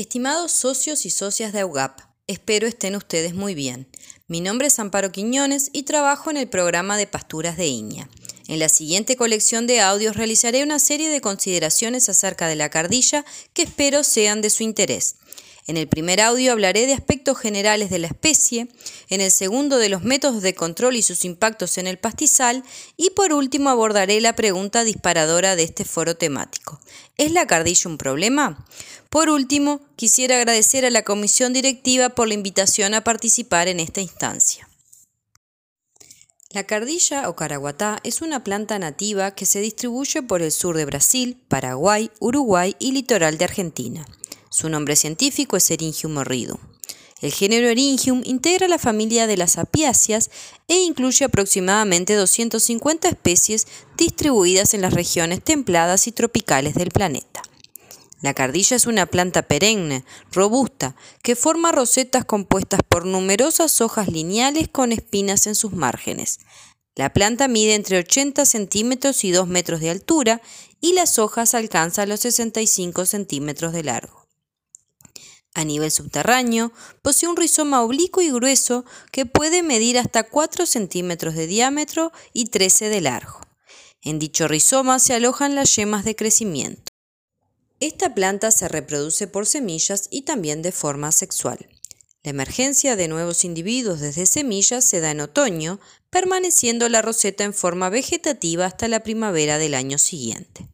Estimados socios y socias de AUGAP, espero estén ustedes muy bien. Mi nombre es Amparo Quiñones y trabajo en el programa de pasturas de Iña. En la siguiente colección de audios realizaré una serie de consideraciones acerca de la cardilla que espero sean de su interés. En el primer audio hablaré de aspectos generales de la especie, en el segundo de los métodos de control y sus impactos en el pastizal y por último abordaré la pregunta disparadora de este foro temático. ¿Es la cardilla un problema? Por último, quisiera agradecer a la comisión directiva por la invitación a participar en esta instancia. La cardilla o caraguatá es una planta nativa que se distribuye por el sur de Brasil, Paraguay, Uruguay y litoral de Argentina. Su nombre científico es Eringium horridum. El género Eringium integra la familia de las apiáceas e incluye aproximadamente 250 especies distribuidas en las regiones templadas y tropicales del planeta. La cardilla es una planta perenne, robusta, que forma rosetas compuestas por numerosas hojas lineales con espinas en sus márgenes. La planta mide entre 80 centímetros y 2 metros de altura y las hojas alcanzan los 65 centímetros de largo. A nivel subterráneo, posee un rizoma oblicuo y grueso que puede medir hasta 4 centímetros de diámetro y 13 de largo. En dicho rizoma se alojan las yemas de crecimiento. Esta planta se reproduce por semillas y también de forma sexual. La emergencia de nuevos individuos desde semillas se da en otoño, permaneciendo la roseta en forma vegetativa hasta la primavera del año siguiente.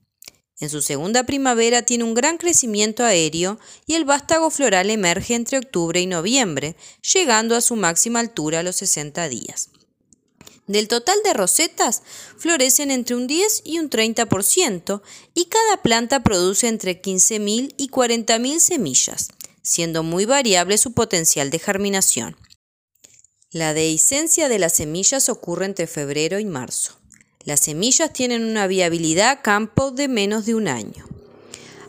En su segunda primavera tiene un gran crecimiento aéreo y el vástago floral emerge entre octubre y noviembre, llegando a su máxima altura a los 60 días. Del total de rosetas, florecen entre un 10 y un 30% y cada planta produce entre 15.000 y 40.000 semillas, siendo muy variable su potencial de germinación. La dehiscencia de las semillas ocurre entre febrero y marzo. Las semillas tienen una viabilidad a campo de menos de un año.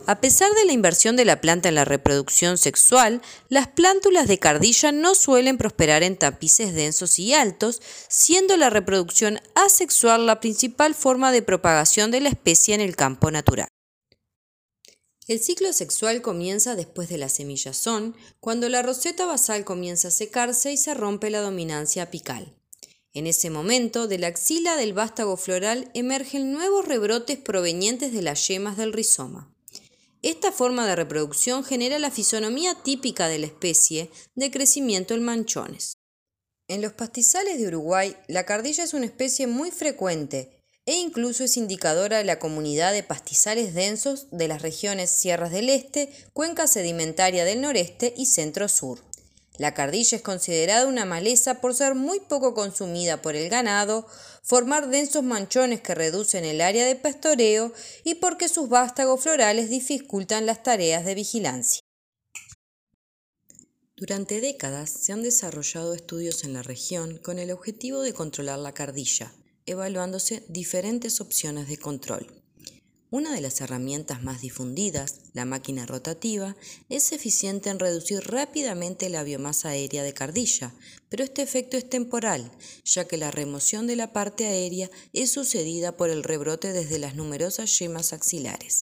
A pesar de la inversión de la planta en la reproducción sexual, las plántulas de cardilla no suelen prosperar en tapices densos y altos, siendo la reproducción asexual la principal forma de propagación de la especie en el campo natural. El ciclo sexual comienza después de la semillazón, cuando la roseta basal comienza a secarse y se rompe la dominancia apical. En ese momento, de la axila del vástago floral emergen nuevos rebrotes provenientes de las yemas del rizoma. Esta forma de reproducción genera la fisonomía típica de la especie de crecimiento en manchones. En los pastizales de Uruguay, la cardilla es una especie muy frecuente e incluso es indicadora de la comunidad de pastizales densos de las regiones Sierras del Este, cuenca sedimentaria del noreste y centro-sur. La cardilla es considerada una maleza por ser muy poco consumida por el ganado, formar densos manchones que reducen el área de pastoreo y porque sus vástagos florales dificultan las tareas de vigilancia. Durante décadas se han desarrollado estudios en la región con el objetivo de controlar la cardilla, evaluándose diferentes opciones de control. Una de las herramientas más difundidas, la máquina rotativa, es eficiente en reducir rápidamente la biomasa aérea de cardilla, pero este efecto es temporal, ya que la remoción de la parte aérea es sucedida por el rebrote desde las numerosas yemas axilares.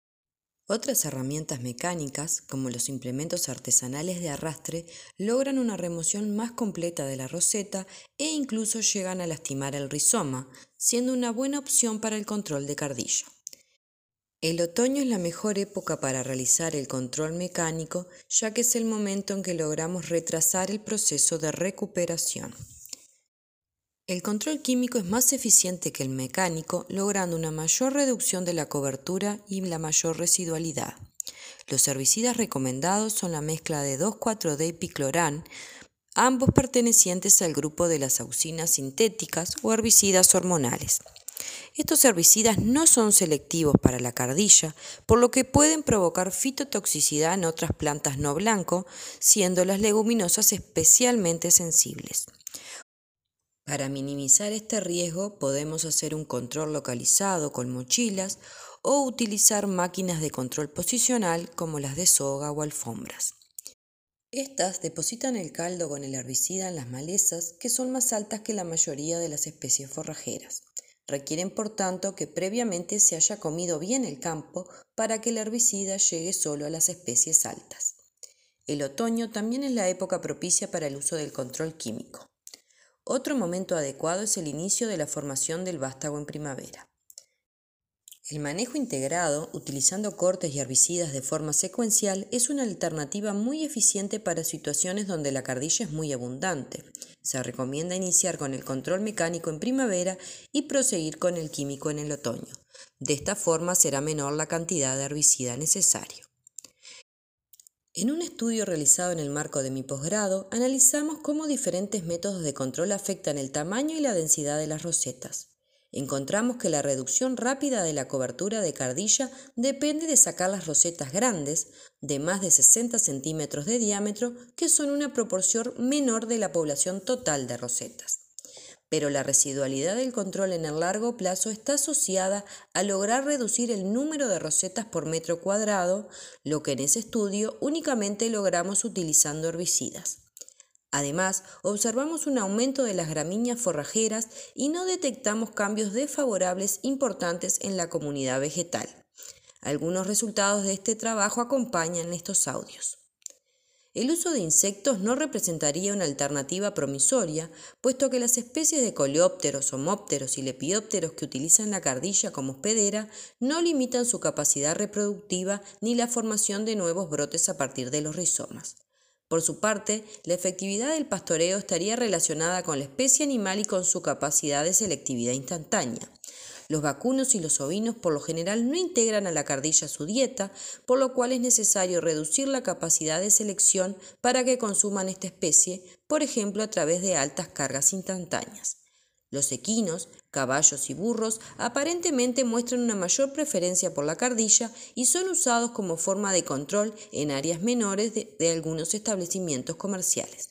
Otras herramientas mecánicas, como los implementos artesanales de arrastre, logran una remoción más completa de la roseta e incluso llegan a lastimar el rizoma, siendo una buena opción para el control de cardilla. El otoño es la mejor época para realizar el control mecánico, ya que es el momento en que logramos retrasar el proceso de recuperación. El control químico es más eficiente que el mecánico, logrando una mayor reducción de la cobertura y la mayor residualidad. Los herbicidas recomendados son la mezcla de 2,4-D y piclorán, ambos pertenecientes al grupo de las auxinas sintéticas o herbicidas hormonales. Estos herbicidas no son selectivos para la cardilla, por lo que pueden provocar fitotoxicidad en otras plantas no blanco, siendo las leguminosas especialmente sensibles. Para minimizar este riesgo podemos hacer un control localizado con mochilas o utilizar máquinas de control posicional como las de soga o alfombras. Estas depositan el caldo con el herbicida en las malezas que son más altas que la mayoría de las especies forrajeras. Requieren, por tanto, que previamente se haya comido bien el campo para que el herbicida llegue solo a las especies altas. El otoño también es la época propicia para el uso del control químico. Otro momento adecuado es el inicio de la formación del vástago en primavera. El manejo integrado, utilizando cortes y herbicidas de forma secuencial, es una alternativa muy eficiente para situaciones donde la cardilla es muy abundante. Se recomienda iniciar con el control mecánico en primavera y proseguir con el químico en el otoño. De esta forma será menor la cantidad de herbicida necesario. En un estudio realizado en el marco de mi posgrado, analizamos cómo diferentes métodos de control afectan el tamaño y la densidad de las rosetas encontramos que la reducción rápida de la cobertura de cardilla depende de sacar las rosetas grandes, de más de 60 centímetros de diámetro, que son una proporción menor de la población total de rosetas. Pero la residualidad del control en el largo plazo está asociada a lograr reducir el número de rosetas por metro cuadrado, lo que en ese estudio únicamente logramos utilizando herbicidas. Además, observamos un aumento de las gramíneas forrajeras y no detectamos cambios desfavorables importantes en la comunidad vegetal. Algunos resultados de este trabajo acompañan estos audios. El uso de insectos no representaría una alternativa promisoria, puesto que las especies de coleópteros, homópteros y lepidópteros que utilizan la cardilla como hospedera no limitan su capacidad reproductiva ni la formación de nuevos brotes a partir de los rizomas. Por su parte, la efectividad del pastoreo estaría relacionada con la especie animal y con su capacidad de selectividad instantánea. Los vacunos y los ovinos por lo general no integran a la cardilla su dieta, por lo cual es necesario reducir la capacidad de selección para que consuman esta especie, por ejemplo a través de altas cargas instantáneas. Los equinos, caballos y burros aparentemente muestran una mayor preferencia por la cardilla y son usados como forma de control en áreas menores de, algunos establecimientos comerciales.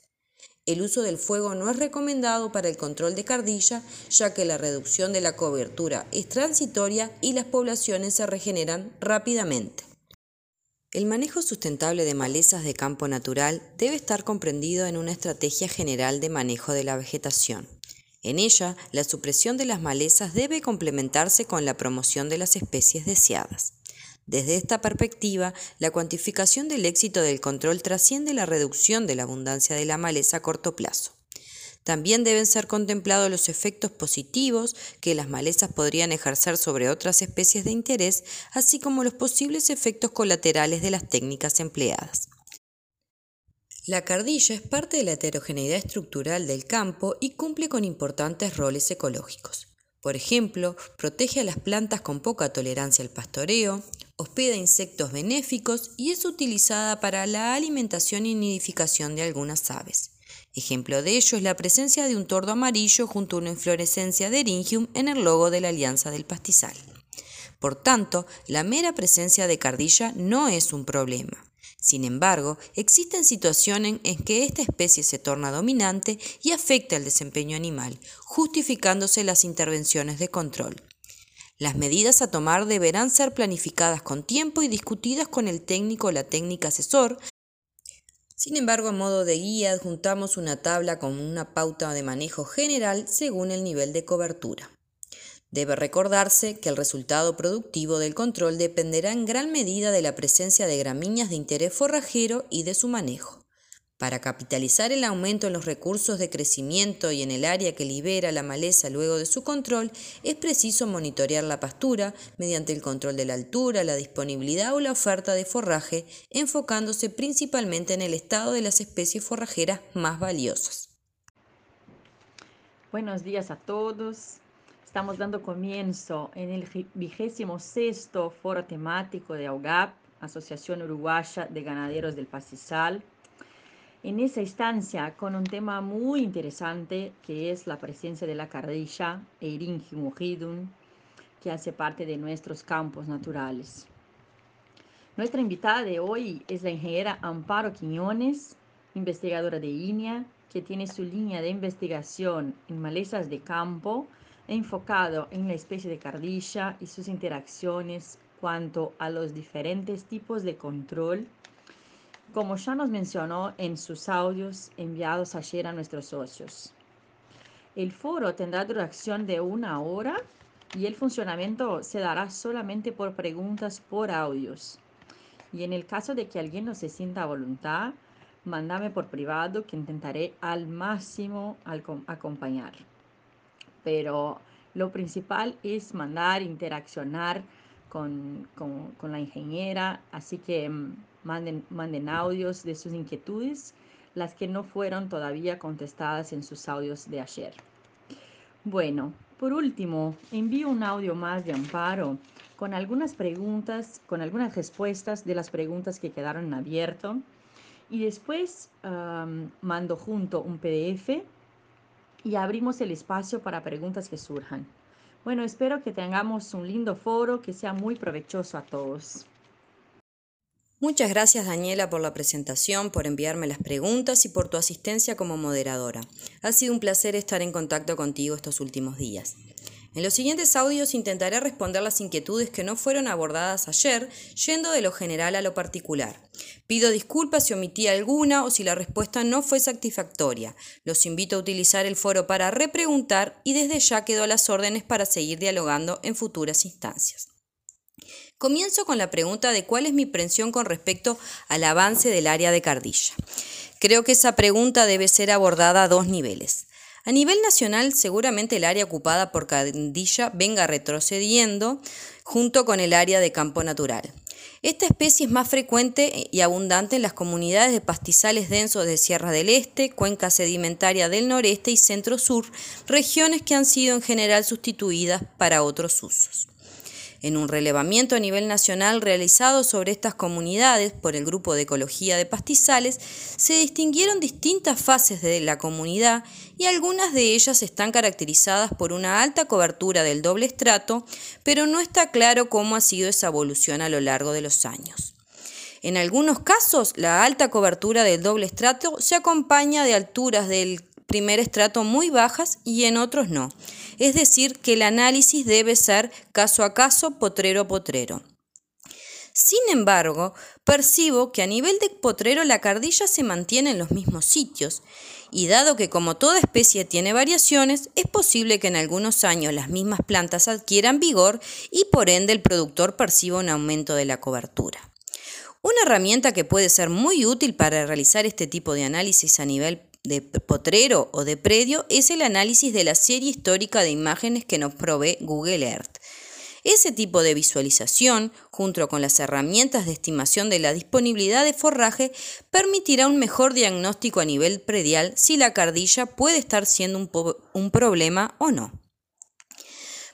El uso del fuego no es recomendado para el control de cardilla, ya que la reducción de la cobertura es transitoria y las poblaciones se regeneran rápidamente. El manejo sustentable de malezas de campo natural debe estar comprendido en una estrategia general de manejo de la vegetación. En ella, la supresión de las malezas debe complementarse con la promoción de las especies deseadas. Desde esta perspectiva, la cuantificación del éxito del control trasciende la reducción de la abundancia de la maleza a corto plazo. También deben ser contemplados los efectos positivos que las malezas podrían ejercer sobre otras especies de interés, así como los posibles efectos colaterales de las técnicas empleadas. La cardilla es parte de la heterogeneidad estructural del campo y cumple con importantes roles ecológicos. Por ejemplo, protege a las plantas con poca tolerancia al pastoreo, hospeda insectos benéficos y es utilizada para la alimentación y nidificación de algunas aves. Ejemplo de ello es la presencia de un tordo amarillo junto a una inflorescencia de eringium en el logo de la Alianza del Pastizal. Por tanto, la mera presencia de cardilla no es un problema. Sin embargo, existen situaciones en que esta especie se torna dominante y afecta el desempeño animal, justificándose las intervenciones de control. Las medidas a tomar deberán ser planificadas con tiempo y discutidas con el técnico o la técnica asesor. Sin embargo, a modo de guía adjuntamos una tabla con una pauta de manejo general según el nivel de cobertura. Debe recordarse que el resultado productivo del control dependerá en gran medida de la presencia de gramíneas de interés forrajero y de su manejo. Para capitalizar el aumento en los recursos de crecimiento y en el área que libera la maleza luego de su control, es preciso monitorear la pastura mediante el control de la altura, la disponibilidad o la oferta de forraje, enfocándose principalmente en el estado de las especies forrajeras más valiosas. Buenos días a todos. Estamos dando comienzo en el vigésimo sexto foro temático de AUGAP, Asociación Uruguaya de Ganaderos del Pastizal. En esa instancia con un tema muy interesante que es la presencia de la cardilla Eringium ridum, que hace parte de nuestros campos naturales. Nuestra invitada de hoy es la ingeniera Amparo Quiñones, investigadora de INEA, que tiene su línea de investigación en malezas de campo enfocado en la especie de cardilla y sus interacciones cuanto a los diferentes tipos de control, como ya nos mencionó en sus audios enviados ayer a nuestros socios. El foro tendrá duración de una hora y el funcionamiento se dará solamente por preguntas por audios. Y en el caso de que alguien no se sienta a voluntad, mandame por privado que intentaré al máximo acompañar. Pero lo principal es mandar, interaccionar con, con, la ingeniera, así que mm, manden, manden audios de sus inquietudes, las que no fueron todavía contestadas en sus audios de ayer. Bueno, por último, envío un audio más de amparo con algunas preguntas, con algunas respuestas de las preguntas que quedaron en abierto. Y después mando junto un PDF y abrimos el espacio para preguntas que surjan. Bueno, espero que tengamos un lindo foro que sea muy provechoso a todos. Muchas gracias Daniela por la presentación, por enviarme las preguntas y por tu asistencia como moderadora. Ha sido un placer estar en contacto contigo estos últimos días. En los siguientes audios intentaré responder las inquietudes que no fueron abordadas ayer, yendo de lo general a lo particular. Pido disculpas si omití alguna o si la respuesta no fue satisfactoria. Los invito a utilizar el foro para repreguntar y desde ya quedo a las órdenes para seguir dialogando en futuras instancias. Comienzo con la pregunta de cuál es mi impresión con respecto al avance del área de Cardilla. Creo que esa pregunta debe ser abordada a dos niveles. A nivel nacional, seguramente el área ocupada por Candilla venga retrocediendo junto con el área de campo natural. Esta especie es más frecuente y abundante en las comunidades de pastizales densos de Sierra del Este, cuenca sedimentaria del noreste y centro-sur, regiones que han sido en general sustituidas para otros usos. En un relevamiento a nivel nacional realizado sobre estas comunidades por el Grupo de Ecología de Pastizales, se distinguieron distintas fases de la comunidad y algunas de ellas están caracterizadas por una alta cobertura del doble estrato, pero no está claro cómo ha sido esa evolución a lo largo de los años. En algunos casos, la alta cobertura del doble estrato se acompaña de alturas del primer estrato muy bajas y en otros no. Es decir, que el análisis debe ser caso a caso, potrero a potrero. Sin embargo, percibo que a nivel de potrero la cardilla se mantiene en los mismos sitios, y dado que como toda especie tiene variaciones, es posible que en algunos años las mismas plantas adquieran vigor y por ende el productor perciba un aumento de la cobertura. Una herramienta que puede ser muy útil para realizar este tipo de análisis a nivel de potrero o de predio es el análisis de la serie histórica de imágenes que nos provee Google Earth. Ese tipo de visualización, junto con las herramientas de estimación de la disponibilidad de forraje, permitirá un mejor diagnóstico a nivel predial si la cardilla puede estar siendo un, problema o no.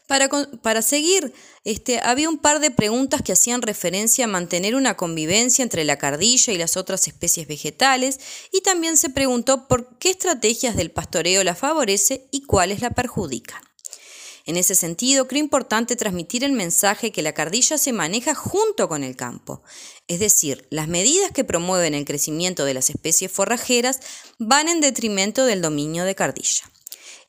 Para, seguir, este, había un par de preguntas que hacían referencia a mantener una convivencia entre la cardilla y las otras especies vegetales y también se preguntó por qué estrategias del pastoreo la favorece y cuáles la perjudican. En ese sentido, creo importante transmitir el mensaje que la cardilla se maneja junto con el campo, es decir, las medidas que promueven el crecimiento de las especies forrajeras van en detrimento del dominio de cardilla.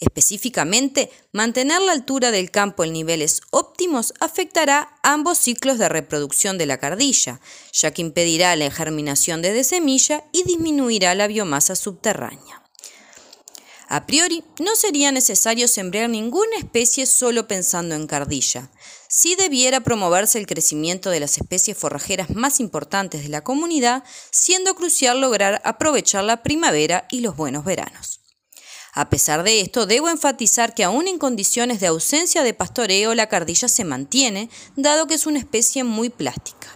Específicamente, mantener la altura del campo en niveles óptimos afectará ambos ciclos de reproducción de la cardilla, ya que impedirá la germinación de semilla y disminuirá la biomasa subterránea. A priori, no sería necesario sembrar ninguna especie solo pensando en cardilla. Sí debiera promoverse el crecimiento de las especies forrajeras más importantes de la comunidad, siendo crucial lograr aprovechar la primavera y los buenos veranos. A pesar de esto, debo enfatizar que aún en condiciones de ausencia de pastoreo, la cardilla se mantiene, dado que es una especie muy plástica.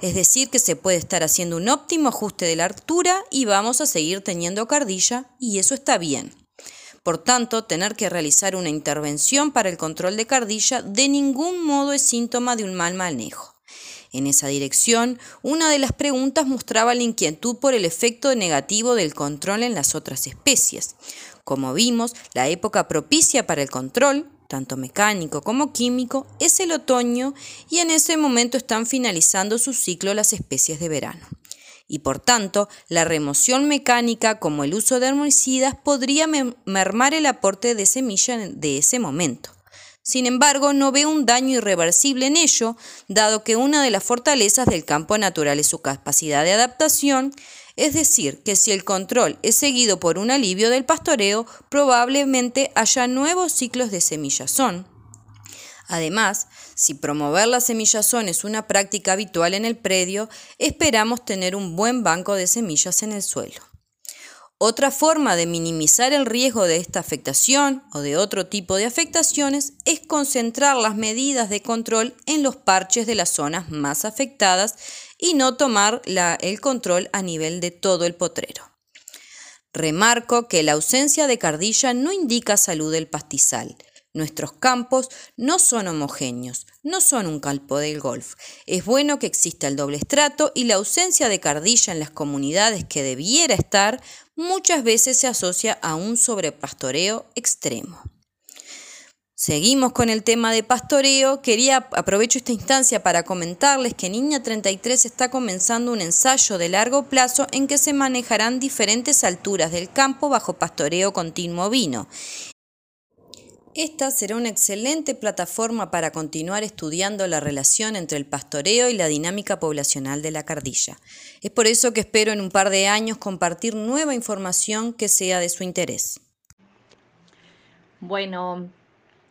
Es decir, que se puede estar haciendo un óptimo ajuste de la altura y vamos a seguir teniendo cardilla, y eso está bien. Por tanto, tener que realizar una intervención para el control de cardilla de ningún modo es síntoma de un mal manejo. En esa dirección, una de las preguntas mostraba la inquietud por el efecto negativo del control en las otras especies. Como vimos, la época propicia para el control, tanto mecánico como químico, es el otoño y en ese momento están finalizando su ciclo las especies de verano. Y por tanto, la remoción mecánica como el uso de herbicidas podría mermar el aporte de semilla de ese momento. Sin embargo, no veo un daño irreversible en ello, dado que una de las fortalezas del campo natural es su capacidad de adaptación, es decir, que si el control es seguido por un alivio del pastoreo, probablemente haya nuevos ciclos de semillazón. Además, Si promover la semillazón es una práctica habitual en el predio, esperamos tener un buen banco de semillas en el suelo. Otra forma de minimizar el riesgo de esta afectación o de otro tipo de afectaciones es concentrar las medidas de control en los parches de las zonas más afectadas y no tomar el control a nivel de todo el potrero. Remarco que la ausencia de cardilla no indica salud del pastizal. Nuestros campos no son homogéneos, no son un campo del golf. Es bueno que exista el doble estrato y la ausencia de cardilla en las comunidades que debiera estar muchas veces se asocia a un sobrepastoreo extremo. Seguimos con el tema de pastoreo. Quería aprovecho esta instancia para comentarles que Niña 33 está comenzando un ensayo de largo plazo en que se manejarán diferentes alturas del campo bajo pastoreo continuo vino. Esta será una excelente plataforma para continuar estudiando la relación entre el pastoreo y la dinámica poblacional de la cardilla. Es por eso que espero en un par de años compartir nueva información que sea de su interés. Bueno,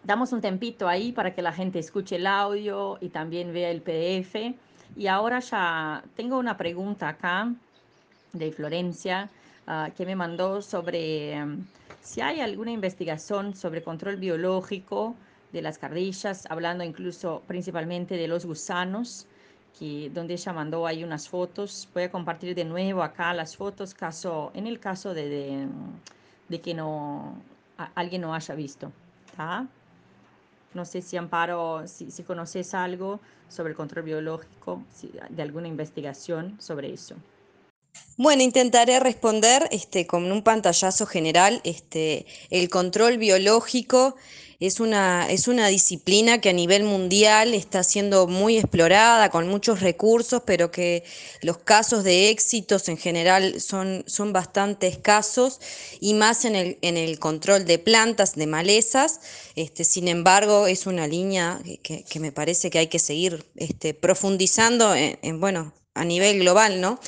damos un tempito ahí para que la gente escuche el audio y también vea el PDF. Y ahora ya tengo una pregunta acá de Florencia uh, que me mandó sobre si hay alguna investigación sobre control biológico de las cardillas, hablando incluso principalmente de los gusanos, que, donde ella mandó ahí unas fotos. Voy a compartir de nuevo acá las fotos caso, en el caso de, de, que no, alguien no haya visto. ¿tá? No sé si Amparo, si, si conoces algo sobre el control biológico, de alguna investigación sobre eso. Bueno, intentaré responder este, con un pantallazo general. Este, el control biológico es una, es una disciplina que a nivel mundial está siendo muy explorada, con muchos recursos, pero que los casos de éxitos en general son, son bastante escasos y más en el, en el control de plantas, de malezas. Este, sin embargo, es una línea que, que me parece que hay que seguir este, profundizando en, en, bueno, a nivel global, ¿no?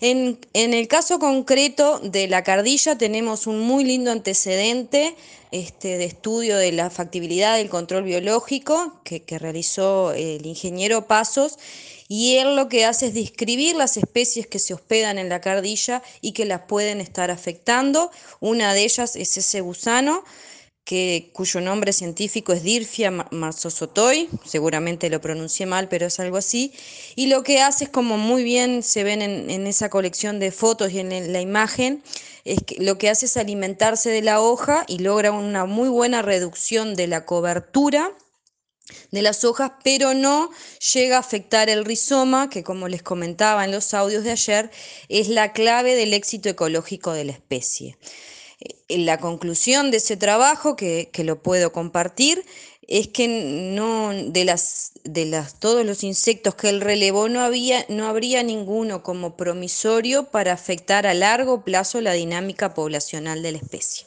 En, el caso concreto de la cardilla tenemos un muy lindo antecedente este, de estudio de la factibilidad del control biológico que, que realizó el ingeniero Pasos y él lo que hace es describir las especies que se hospedan en la cardilla y que las pueden estar afectando. Una de ellas es ese gusano cuyo nombre científico es Dirfia marsosotoi, seguramente lo pronuncié mal, pero es algo así, y lo que hace es como muy bien se ven en, esa colección de fotos y en la imagen, es que lo que hace es alimentarse de la hoja y logra una muy buena reducción de la cobertura de las hojas, pero no llega a afectar el rizoma, que como les comentaba en los audios de ayer, es la clave del éxito ecológico de la especie. Eh, la conclusión de ese trabajo, que, lo puedo compartir, es que no de las de las todos los insectos que él relevó no había no habría ninguno como promisorio para afectar a largo plazo la dinámica poblacional de la especie.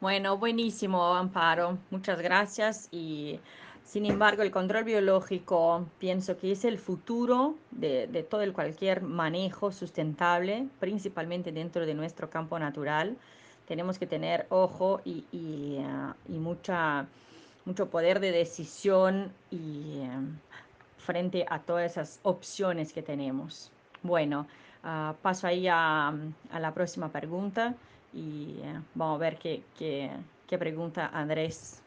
Bueno, buenísimo, Amparo. Muchas gracias y sin embargo, el control biológico pienso que es el futuro de, de todo el cualquier manejo sustentable, principalmente dentro de nuestro campo natural tenemos que tener ojo y, uh, y mucha, mucho poder de decisión y um, frente a todas esas opciones que tenemos. Bueno, uh, paso ahí a, a, la próxima pregunta y uh, vamos a ver qué, qué, qué, pregunta Andrés.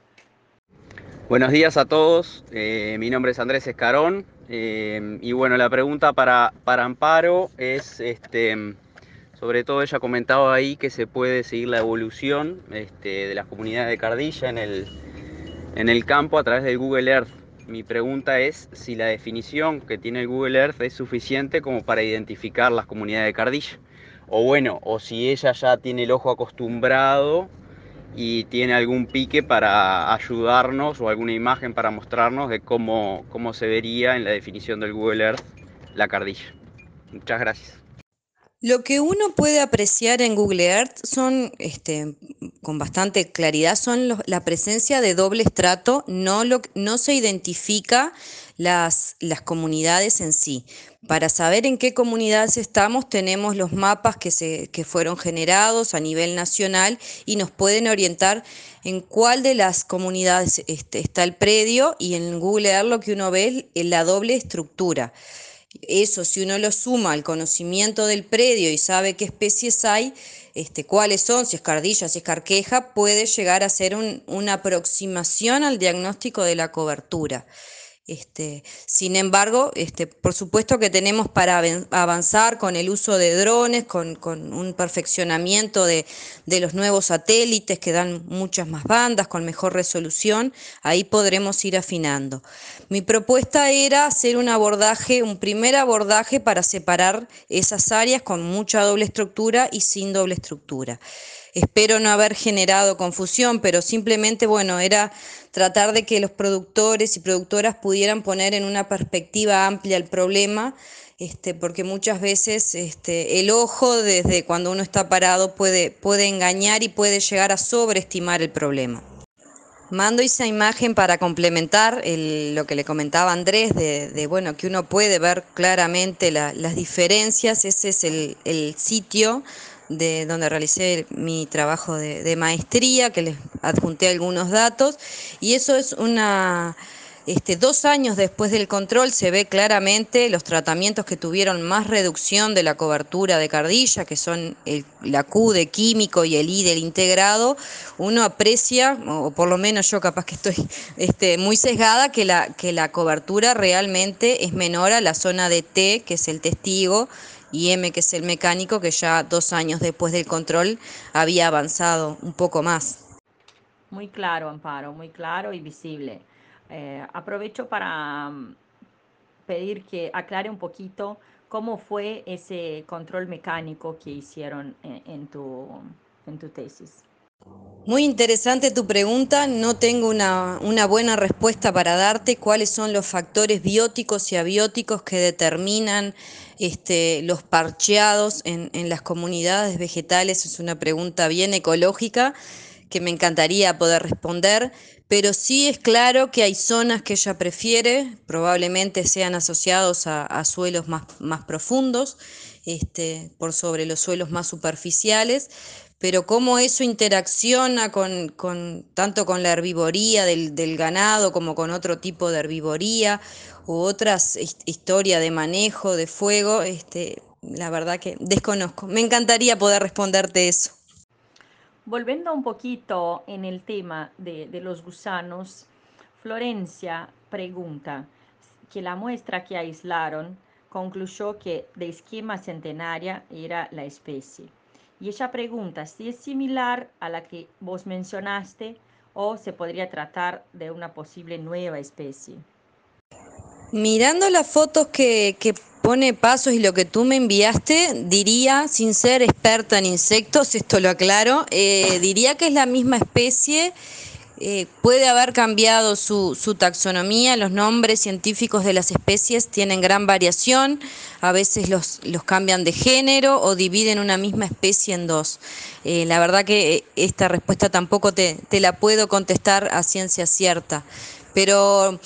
Buenos días a todos, eh, mi nombre es Andrés Escarón eh, y bueno, la pregunta para, para Amparo es, este, sobre todo ella comentaba ahí que se puede seguir la evolución este, de las comunidades de Cardilla en el, en el campo a través del Google Earth. Mi pregunta es si la definición que tiene el Google Earth es suficiente como para identificar las comunidades de Cardilla. O bueno, o si ella ya tiene el ojo acostumbrado y tiene algún pique para ayudarnos o alguna imagen para mostrarnos de cómo, cómo se vería en la definición del Google Earth la cardilla. Muchas gracias. Lo que uno puede apreciar en Google Earth son, este, con bastante claridad, son la presencia de doble estrato, no, lo, no se identifica las, las comunidades en sí, Para saber en qué comunidades estamos, tenemos los mapas que, se, que fueron generados a nivel nacional y nos pueden orientar en cuál de las comunidades este, está el predio y en Google Earth lo que uno ve es la doble estructura. Eso, si uno lo suma al conocimiento del predio y sabe qué especies hay, este, cuáles son, si es cardilla, si es carqueja, puede llegar a ser una aproximación al diagnóstico de la cobertura. Este, sin embargo, este, por supuesto que tenemos para avanzar con el uso de drones, con, un perfeccionamiento de, los nuevos satélites que dan muchas más bandas, con mejor resolución, ahí podremos ir afinando. Mi propuesta era hacer un abordaje, un primer abordaje para separar esas áreas con mucha doble estructura y sin doble estructura. Espero no haber generado confusión, pero simplemente, bueno, era tratar de que los productores y productoras pudieran poner en una perspectiva amplia el problema, este, porque muchas veces este, el ojo desde cuando uno está parado puede, puede engañar y puede llegar a sobreestimar el problema. Mando esa imagen para complementar lo que le comentaba Andrés, de, bueno, que uno puede ver claramente las diferencias. Ese es el, el sitio de donde realicé mi trabajo de, maestría, que les adjunté algunos datos, y eso es una... Este, dos años después del control se ve claramente los tratamientos que tuvieron más reducción de la cobertura de cardilla, que son el, la Q de químico y el I del integrado. Uno aprecia, o por lo menos yo capaz que estoy este, muy sesgada, que la, que la cobertura realmente es menor a la zona de T, que es el testigo, y M, que es el mecánico, que ya dos años después del control había avanzado un poco más. Muy claro, Amparo, muy claro y visible. Eh, aprovecho para mm, pedir que aclare un poquito cómo fue ese control mecánico que hicieron en, tu, en tu tesis. Muy interesante tu pregunta. No tengo una, una, buena respuesta para darte. ¿Cuáles son los factores bióticos y abióticos que determinan este, los parcheados en, las comunidades vegetales es una pregunta bien ecológica que me encantaría poder responder, pero sí es claro que hay zonas que ella prefiere, probablemente sean asociados a, suelos más, más profundos, este, por sobre los suelos más superficiales, pero cómo eso interacciona con, tanto con la herbivoría del, del, ganado como con otro tipo de herbivoría otras historias de manejo de fuego, este, la verdad que desconozco. Me encantaría poder responderte eso. Volviendo un poquito en el tema de, de los gusanos, Florencia pregunta que la muestra que aislaron concluyó que de esquema centenaria era la especie. Y ella pregunta si es similar a la que vos mencionaste o se podría tratar de una posible nueva especie. Mirando las fotos que, pone Pasos y lo que tú me enviaste, diría, sin ser experta en insectos, esto lo aclaro, eh, diría que es la misma especie. Eh, puede haber cambiado su, taxonomía, los nombres científicos de las especies tienen gran variación, a veces los, los cambian de género o dividen una misma especie en dos. Eh, la verdad que esta respuesta tampoco te, te la puedo contestar a ciencia cierta, pero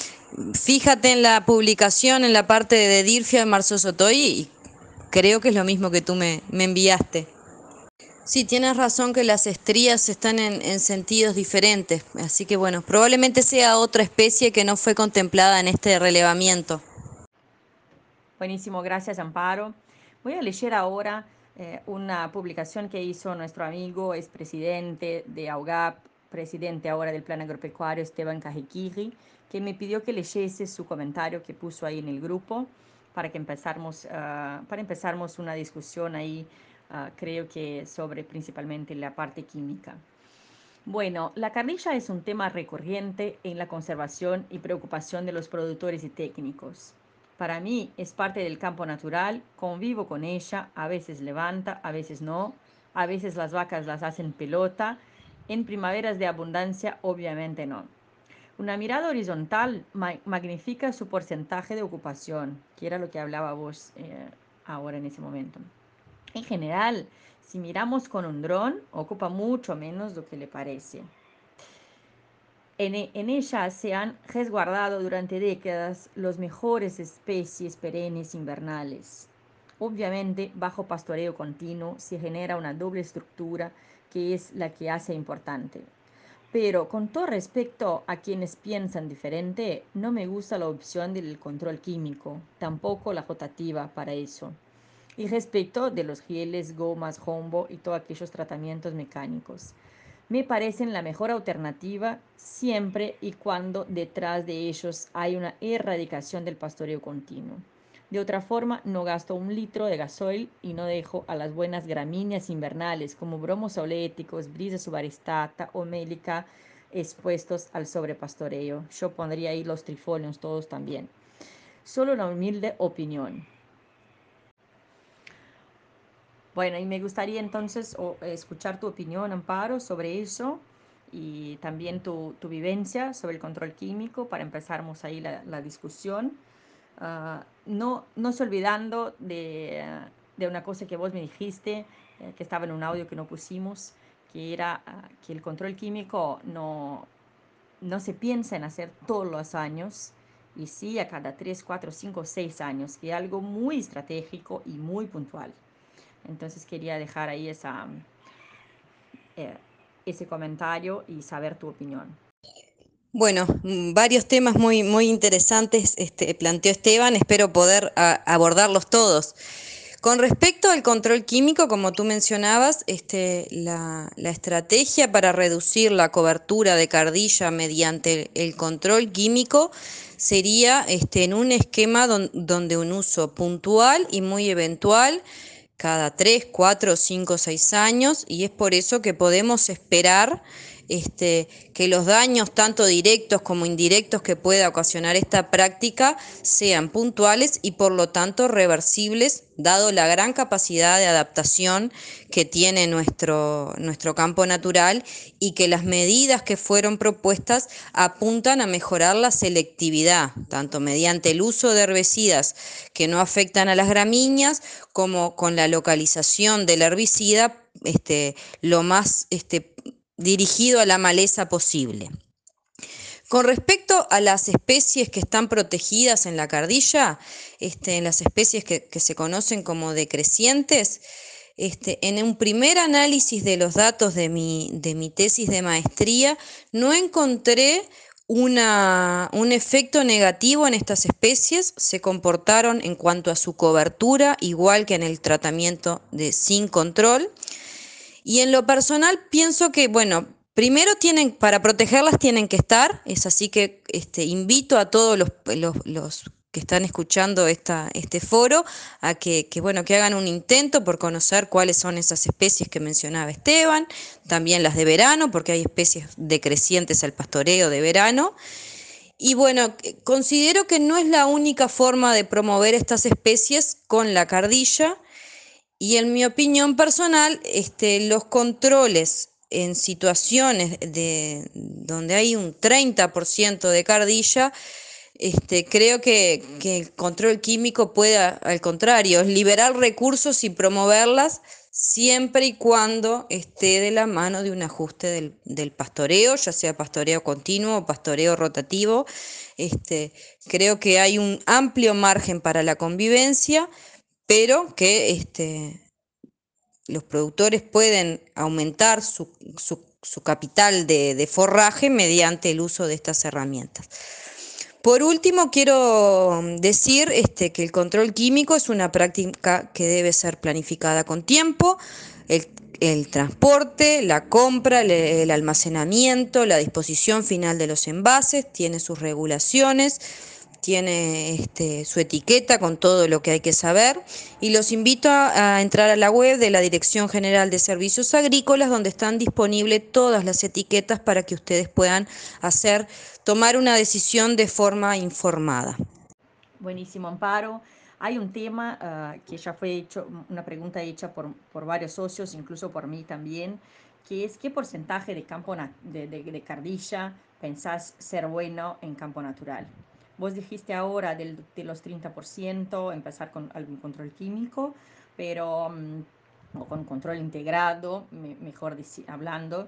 fíjate en la publicación, en la parte de Dirfia de Marzo Sotoy, y creo que es lo mismo que tú me, enviaste. Sí, tienes razón que las estrías están en, sentidos diferentes, así que bueno, probablemente sea otra especie que no fue contemplada en este relevamiento. Buenísimo, gracias Amparo. Voy a leer ahora eh, una publicación que hizo nuestro amigo, es presidente de AUGAP, presidente ahora del Plan Agropecuario, Esteban Cajequiri, que me pidió que leyese su comentario que puso ahí en el grupo para que empezáramos, ah, para empezarmos una discusión ahí, ah, creo que sobre principalmente la parte química. Bueno, la carnilla es un tema recurrente en la conservación y preocupación de los productores y técnicos. Para mí es parte del campo natural, convivo con ella, a veces levanta, a veces no, a veces las vacas las hacen pelota, en primaveras de abundancia obviamente no. Una mirada horizontal magnifica su porcentaje de ocupación, que era lo que hablaba vos eh, ahora en ese momento. En general, si miramos con un dron, ocupa mucho menos de lo que le parece. En, en, ella se han resguardado durante décadas las mejores especies perennes invernales. Obviamente, bajo pastoreo continuo se genera una doble estructura que es la que hace importante. Pero con todo respecto a quienes piensan diferente, no me gusta la opción del control químico, tampoco la rotativa para eso. Y respecto de los geles, gomas, jombo y todos aquellos tratamientos mecánicos me parecen la mejor alternativa siempre y cuando detrás de ellos hay una erradicación del pastoreo continuo. De otra forma, no gasto un litro de gasoil y no dejo a las buenas gramíneas invernales como bromos auléticos, brisa subaristata o mélica expuestos al sobrepastoreo. Yo pondría ahí los trifolios todos también. Solo una humilde opinión. Bueno, y me gustaría entonces escuchar tu opinión, Amparo, sobre eso y también tu, tu vivencia sobre el control químico para empezarmos ahí la, la discusión. Uh, no, no se olvidando de, de, una cosa que vos me dijiste, eh, que estaba en un audio que no pusimos, que era uh, que el control químico no, no se piensa en hacer todos los años, y sí a cada 3, 4, 5, 6 años, que es algo muy estratégico y muy puntual. Entonces quería dejar ahí esa, eh, ese comentario y saber tu opinión. Bueno, mm, varios temas muy, muy interesantes este, planteó Esteban, espero poder abordarlos todos. Con respecto al control químico, como tú mencionabas, este, la, estrategia para reducir la cobertura de cardilla mediante el, control químico sería este, en un esquema don, donde un uso puntual y muy eventual cada 3, 4, 5, 6 años y es por eso que podemos esperar este, que los daños tanto directos como indirectos que pueda ocasionar esta práctica sean puntuales y por lo tanto reversibles, dado la gran capacidad de adaptación que tiene nuestro, nuestro campo natural y que las medidas que fueron propuestas apuntan a mejorar la selectividad, tanto mediante el uso de herbicidas que no afectan a las gramíneas como con la localización del herbicida este, lo más este, dirigido a la maleza posible. Con respecto a las especies que están protegidas en la cardilla, este, las especies que, se conocen como decrecientes, este, en un primer análisis de los datos de mi, de mi tesis de maestría, no encontré una, un efecto negativo en estas especies, se comportaron en cuanto a su cobertura, igual que en el tratamiento de sin control. Y en lo personal pienso que, bueno, primero tienen, para protegerlas tienen que estar, es así que este, invito a todos los, los, que están escuchando esta, este foro a que, que, bueno, que hagan un intento por conocer cuáles son esas especies que mencionaba Esteban, también las de verano, porque hay especies decrecientes al pastoreo de verano. Y bueno, considero que no es la única forma de promover estas especies con la cardilla, y en mi opinión personal, este, los controles en situaciones de, donde hay un 30% de cardilla, este, creo que, que, el control químico puede, al contrario, liberar recursos y promoverlas siempre y cuando esté de la mano de un ajuste del, del pastoreo, ya sea pastoreo continuo o pastoreo rotativo. Este, creo que hay un amplio margen para la convivencia pero que este, los productores pueden aumentar su, capital de, forraje mediante el uso de estas herramientas. Por último, quiero decir este, que el control químico es una práctica que debe ser planificada con tiempo. El, transporte, la compra, el almacenamiento, la disposición final de los envases, tiene sus regulaciones tiene este, su etiqueta con todo lo que hay que saber y los invito a, entrar a la web de la Dirección General de Servicios Agrícolas donde están disponibles todas las etiquetas para que ustedes puedan hacer, tomar una decisión de forma informada. Buenísimo, Amparo. Hay un tema uh, que ya fue hecho, una pregunta hecha por, por, varios socios, incluso por mí también, que es qué porcentaje de campo de, de cardilla pensás ser bueno en campo natural. Vos dijiste ahora del, de los 30%, empezar con algún control químico, pero um, o con control integrado, me, mejor hablando.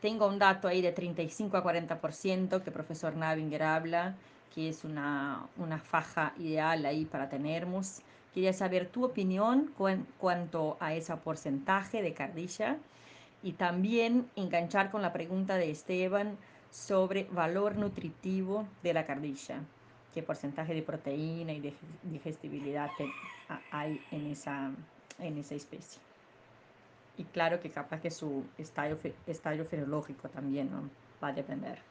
tengo un dato ahí de 35 a 40% que el profesor Navinger habla, que es una, una faja ideal ahí para tenermos. Quería saber tu opinión con, cuanto a ese porcentaje de cardilla y también enganchar con la pregunta de Esteban sobre valor nutritivo de la cardilla, qué porcentaje de proteína y de digestibilidad hay en esa, en esa especie. Y claro que capaz que su estadio, estadio fenológico también va a depender.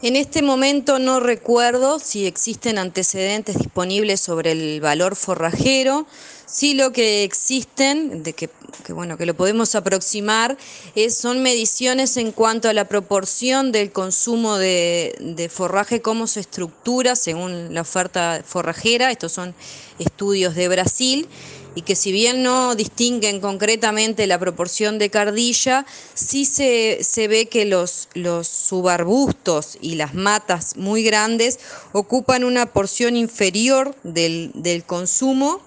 En este momento no recuerdo si existen antecedentes disponibles sobre el valor forrajero. Sí lo que existen, de que, bueno, que lo podemos aproximar, es, son mediciones en cuanto a la proporción del consumo de, de forraje, cómo se estructura según la oferta forrajera. Estos son estudios de Brasil y que si bien no distinguen concretamente la proporción de cardilla, sí se, ve que los, los, subarbustos y las matas muy grandes ocupan una porción inferior del, consumo,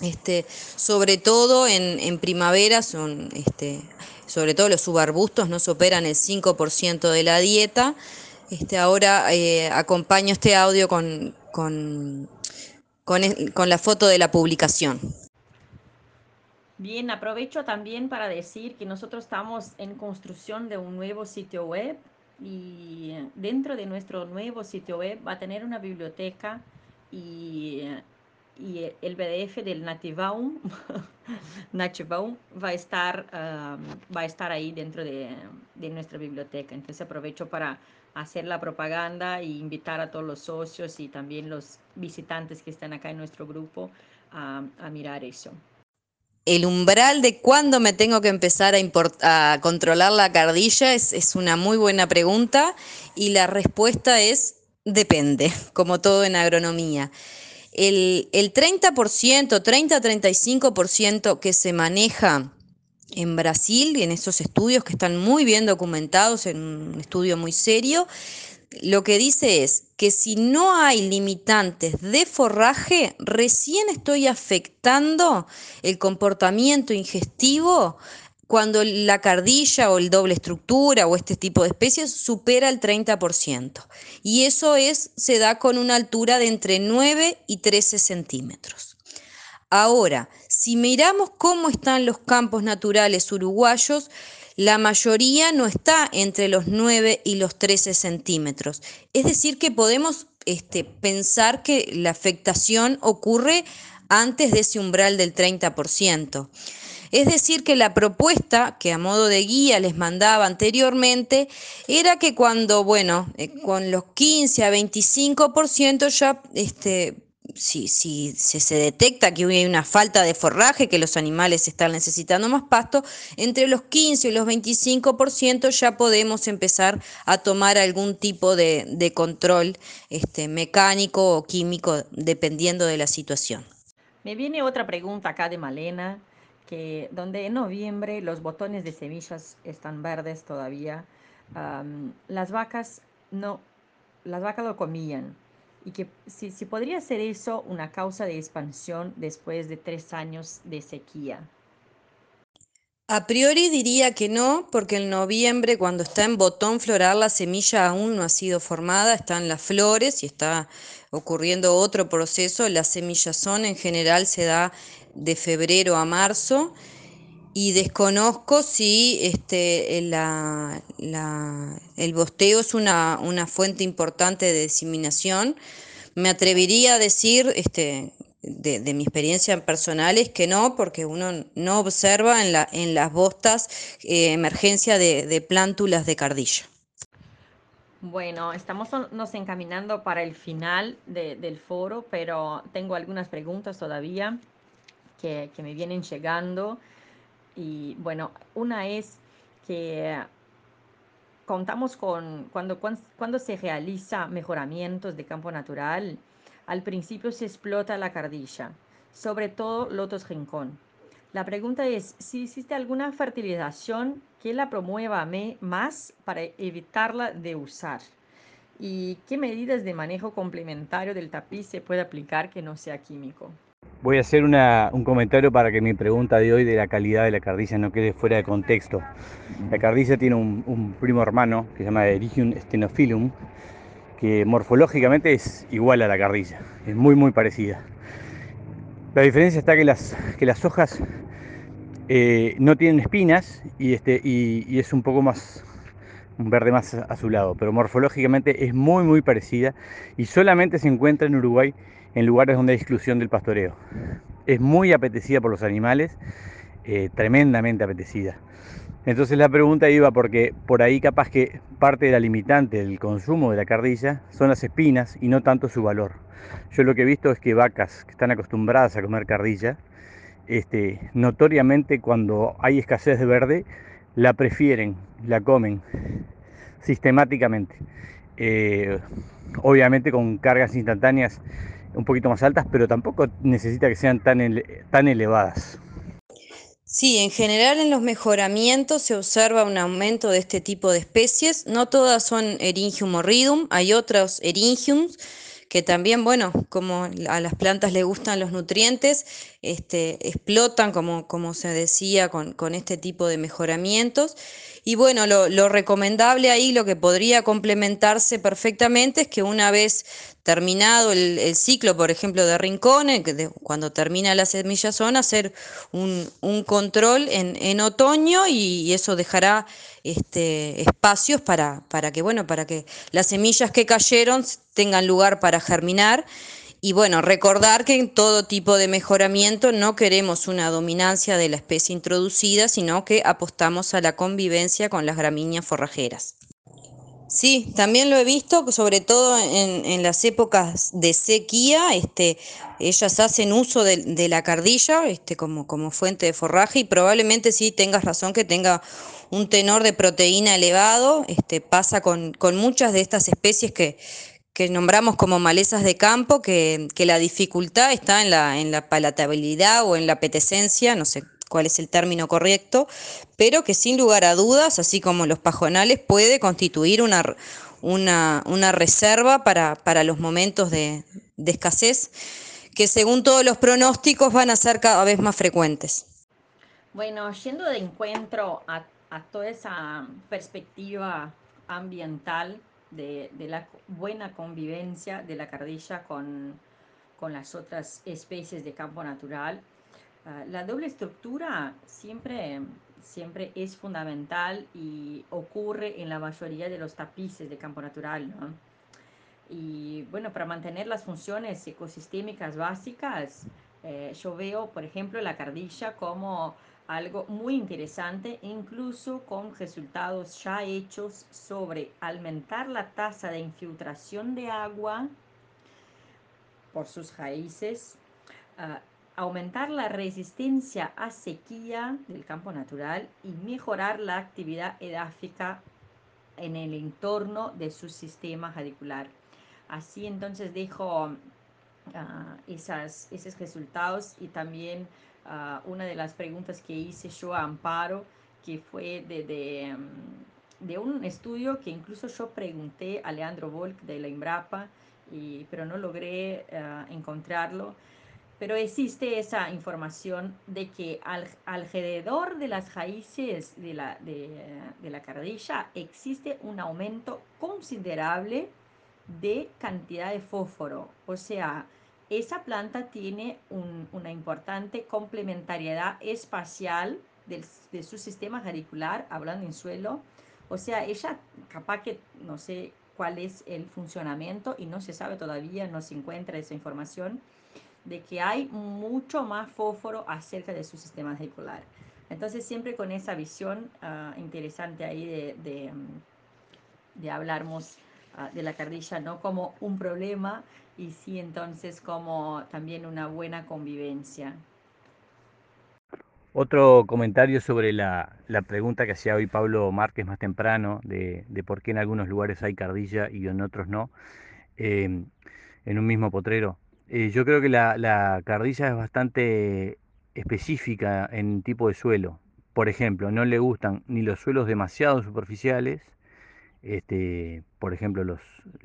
este, sobre todo en, primavera, son, este, sobre todo los subarbustos no superan el 5% de la dieta. Este, ahora eh, acompaño este audio con, con, con la foto de la publicación. Bien, aprovecho también para decir que nosotros estamos en construcción de un nuevo sitio web y dentro de nuestro nuevo sitio web va a tener una biblioteca y, y el PDF del Nativaum, Nativaum va a estar, va a estar ahí dentro de, de, nuestra biblioteca. Entonces aprovecho para hacer la propaganda e invitar a todos los socios y también los visitantes que están acá en nuestro grupo a, a mirar eso el umbral de cuándo me tengo que empezar a, controlar la cardilla es, una muy buena pregunta y la respuesta es depende, como todo en agronomía. El, el 30%, 30-35% que se maneja en Brasil, en esos estudios que están muy bien documentados, en un estudio muy serio, lo que dice es que si no hay limitantes de forraje, recién estoy afectando el comportamiento ingestivo cuando la cardilla o el doble estructura o este tipo de especies supera el 30%. Y eso es, se da con una altura de entre 9 y 13 centímetros. Ahora, si miramos cómo están los campos naturales uruguayos, la mayoría no está entre los 9 y los 13 centímetros. Es decir, que podemos este, pensar que la afectación ocurre antes de ese umbral del 30%. Es decir, que la propuesta que a modo de guía les mandaba anteriormente era que cuando, bueno, eh, con los 15 a 25% ya este, si, si, se detecta que hay una falta de forraje, que los animales están necesitando más pasto, entre los 15 y los 25% ya podemos empezar a tomar algún tipo de, control este, mecánico o químico, dependiendo de la situación. Me viene otra pregunta acá de Malena, que donde en noviembre los botones de semillas están verdes todavía, las vacas no, las vacas lo comían y que si, podría ser eso una causa de expansión después de tres años de sequía. A priori diría que no, porque en noviembre, cuando está en botón floral, la semilla aún no ha sido formada, están las flores y está ocurriendo otro proceso. La semillazón en general se da de febrero a marzo y desconozco si este, la, el bosteo es una, fuente importante de diseminación. Me atrevería a decir, este, de, mi experiencia personal, es que no, porque uno no observa en, la, en las bostas eh, emergencia de, plántulas de cardilla. Bueno, estamos nos encaminando para el final del foro, pero tengo algunas preguntas todavía que, que me vienen llegando. Y bueno, una es que contamos con cuando, cuando, se realiza mejoramientos de campo natural, al principio se explota la cardilla, sobre todo lotos rincón. La pregunta es si existe alguna fertilización que la promueva más para evitarla de usar y qué medidas de manejo complementario del tapiz se puede aplicar que no sea químico. Voy a hacer un comentario para que mi pregunta de hoy de la calidad de la cardilla no quede fuera de contexto. La cardilla tiene un, primo hermano que se llama Erigium stenophyllum, que morfológicamente es igual a la cardilla, es muy muy parecida. La diferencia está que las, que las hojas eh, no tienen espinas y, este, y, es un poco más, un verde más azulado, pero morfológicamente es muy muy parecida y solamente se encuentra en Uruguay en lugares donde hay exclusión del pastoreo. Es muy apetecida por los animales, eh, tremendamente apetecida. Entonces la pregunta iba porque por ahí capaz que parte de la limitante del consumo de la cardilla son las espinas y no tanto su valor. Yo lo que he visto es que vacas que están acostumbradas a comer cardilla, este, notoriamente cuando hay escasez de verde, la prefieren, la comen sistemáticamente. Eh, obviamente con cargas instantáneas un poquito más altas, pero tampoco necesita que sean tan, tan elevadas. Sí, en general en los mejoramientos se observa un aumento de este tipo de especies. No todas son Eryngium horridum, hay otros Eryngiums que también, bueno, como a las plantas les gustan los nutrientes, este, explotan, como, como se decía, con, con este tipo de mejoramientos. Y bueno, lo, recomendable ahí, lo que podría complementarse perfectamente es que una vez terminado el, ciclo, por ejemplo, de rincones, cuando termina la semilla zona, hacer un, control en, otoño y, eso dejará este, espacios para, para, que, bueno, para que las semillas que cayeron tengan lugar para germinar y bueno, recordar que en todo tipo de mejoramiento no queremos una dominancia de la especie introducida, sino que apostamos a la convivencia con las gramíneas forrajeras. Sí, también lo he visto, sobre todo en, las épocas de sequía, este, ellas hacen uso de, la cardilla este, como, como, fuente de forraje y probablemente sí tengas razón que tenga un tenor de proteína elevado, este, pasa con, muchas de estas especies que, nombramos como malezas de campo, que, la dificultad está en la, palatabilidad o en la apetecencia, no sé cuál es el término correcto, pero que sin lugar a dudas, así como los pajonales, puede constituir una, reserva para, para, los momentos de, escasez, que según todos los pronósticos van a ser cada vez más frecuentes. Bueno, yendo de encuentro a, a toda esa perspectiva ambiental, de, la buena convivencia de la cardilla con, las otras especies de campo natural. Ah, la doble estructura siempre, siempre es fundamental y ocurre en la mayoría de los tapices de campo natural. Y bueno, para mantener las funciones ecosistémicas básicas, eh, yo veo, por ejemplo, la cardilla como algo muy interesante, incluso con resultados ya hechos sobre aumentar la tasa de infiltración de agua por sus raíces, ah, aumentar la resistencia a sequía del campo natural y mejorar la actividad edáfica en el entorno de su sistema radicular. Así entonces dejo ah, esas, esos resultados y también una de las preguntas que hice yo a Amparo, que fue de, mm, de, un estudio que incluso yo pregunté a Leandro Volk de la Imbrapa, y, pero no logré ah, encontrarlo. Pero existe esa información de que alrededor de las raíces de la, de, de la cardilla existe un aumento considerable de cantidad de fósforo. O sea, esa planta tiene una importante complementariedad espacial de su sistema radicular, hablando en suelo. O sea, ella capaz que no sé cuál es el funcionamiento y no se sabe todavía, no se encuentra esa información de que hay mucho más fósforo acerca de su sistema radicular. Entonces, siempre con esa visión ah, interesante ahí de, de, de hablarmos de la cardilla no como un problema, y sí entonces como también una buena convivencia. Otro comentario sobre la, pregunta que hacía hoy Pablo Márquez más temprano, de, por qué en algunos lugares hay cardilla y en otros no, eh, en un mismo potrero. Eh, yo creo que la, la, cardilla es bastante específica en tipo de suelo. Por ejemplo, no le gustan ni los suelos demasiado superficiales, este, por ejemplo, los,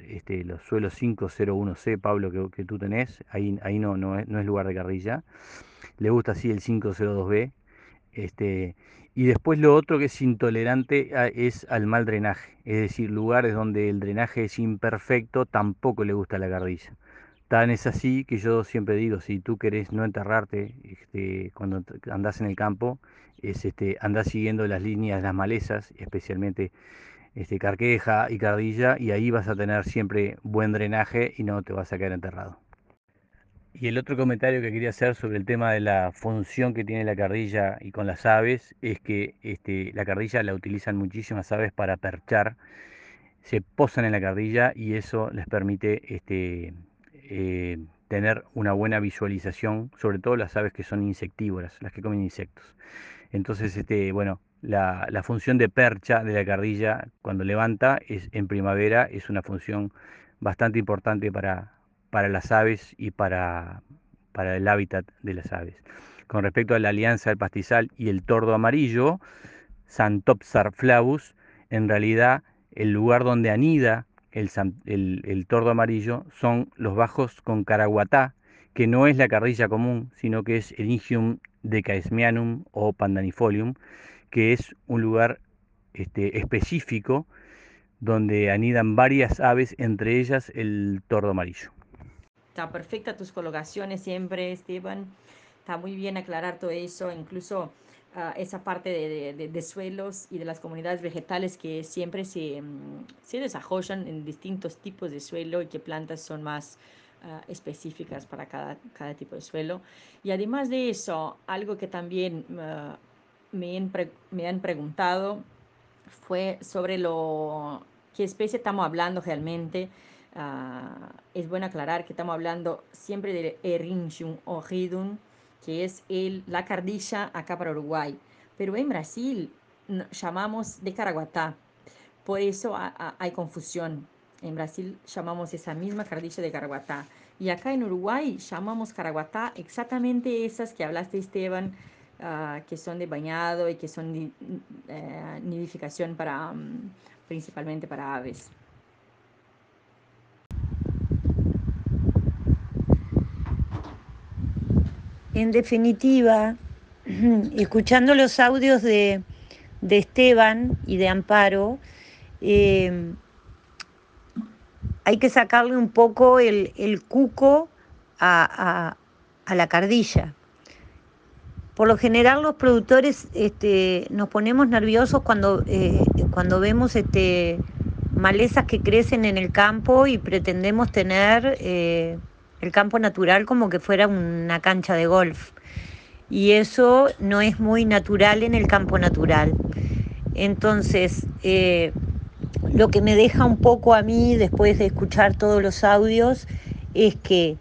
este, los suelos 501C, Pablo, que, tú tenés, ahí, no, no, es, no es lugar de carrilla. Le gusta así el 502B. Este, y después lo otro que es intolerante es al mal drenaje, es decir, lugares donde el drenaje es imperfecto tampoco le gusta la carrilla. Tan es así que yo siempre digo, si tú querés no enterrarte este, cuando andás en el campo, es este, andás siguiendo las líneas las malezas, especialmente este, carqueja y cardilla, y ahí vas a tener siempre buen drenaje y no te vas a quedar enterrado. Y el otro comentario que quería hacer sobre el tema de la función que tiene la cardilla y con las aves es que este, la cardilla la utilizan muchísimas aves para perchar, se posan en la cardilla y eso les permite este, eh, tener una buena visualización, sobre todo las aves que son insectívoras, las que comen insectos. Entonces, este, bueno, la, función de percha de la cardilla cuando levanta es, en primavera es una función bastante importante para, para las aves y para, para el hábitat de las aves. Con respecto a la alianza del pastizal y el tordo amarillo, Santopsar flavus, en realidad el lugar donde anida el, el, tordo amarillo son los bajos con caraguatá, que no es la carrilla común, sino que es Eringium decaesmianum o pandanifolium, que es un lugar este, específico donde anidan varias aves, entre ellas el tordo amarillo. Está perfecta tus colocaciones siempre, Esteban. Está muy bien aclarar todo eso, incluso uh, esa parte de, de, suelos y de las comunidades vegetales que siempre se, um, se, desarrollan en distintos tipos de suelo y que plantas son más uh, específicas para cada, tipo de suelo. Y además de eso, algo que también uh, me, han me han preguntado fue sobre lo qué especie estamos hablando realmente. Uh, es bueno aclarar que estamos hablando siempre de Eryngium orhidum, que es el, la cardilla acá para Uruguay. Pero en Brasil llamamos de caraguatá. Por eso hay confusión. En Brasil llamamos esa misma cardilla de caraguatá. Y acá en Uruguay llamamos caraguatá exactamente esas que hablaste, Esteban, uh, que son de bañado y que son de uh, nidificación para, um, principalmente para aves. en definitiva, escuchando los audios de, de Esteban y de Amparo, eh, hay que sacarle un poco el, el cuco a, a, la cardilla. Por lo general los productores este, nos ponemos nerviosos cuando, eh, cuando vemos este, malezas que crecen en el campo y pretendemos tener eh, el campo natural como que fuera una cancha de golf. Y eso no es muy natural en el campo natural. Entonces, eh, lo que me deja un poco a mí, después de escuchar todos los audios, es que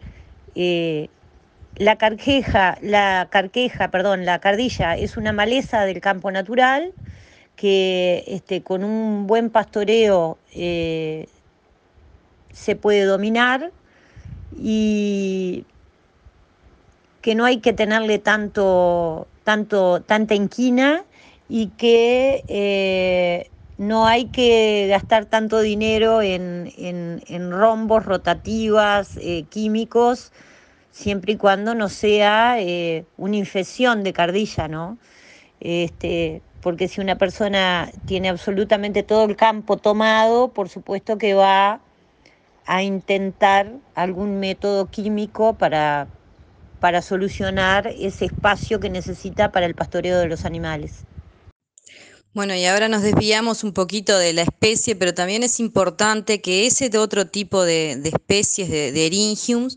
la carqueja, la carqueja, perdón, la cardilla es una maleza del campo natural que este, con un buen pastoreo eh, se puede dominar y que no hay que tenerle tanto, tanto, tanta inquina y que eh, no hay que gastar tanto dinero en, rombos, rotativas, eh, químicos, siempre y cuando no sea eh, una infección de cardilla, ¿no? Este, porque si una persona tiene absolutamente todo el campo tomado, por supuesto que va a intentar algún método químico para, para solucionar ese espacio que necesita para el pastoreo de los animales. Bueno, y ahora nos desviamos un poquito de la especie, pero también es importante que ese de otro tipo de, especies de, de Eryngiums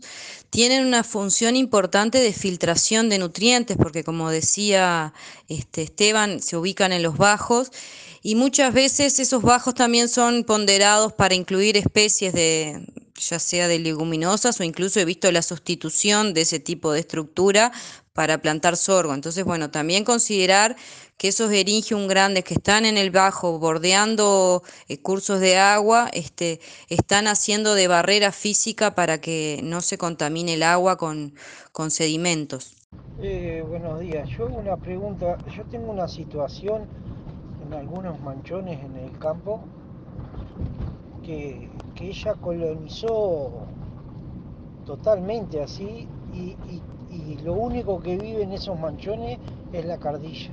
tienen una función importante de filtración de nutrientes, porque como decía este, Esteban, se ubican en los bajos y muchas veces esos bajos también son ponderados para incluir especies de ya sea de leguminosas o incluso he visto la sustitución de ese tipo de estructura para plantar sorgo. Entonces, bueno, también considerar que esos eringium grandes que están en el bajo bordeando eh, cursos de agua, este, están haciendo de barrera física para que no se contamine el agua con, con sedimentos. Eh, buenos días, yo una pregunta, yo tengo una situación en algunos manchones en el campo que, ella colonizó totalmente así y lo único que vive en esos manchones es la cardilla.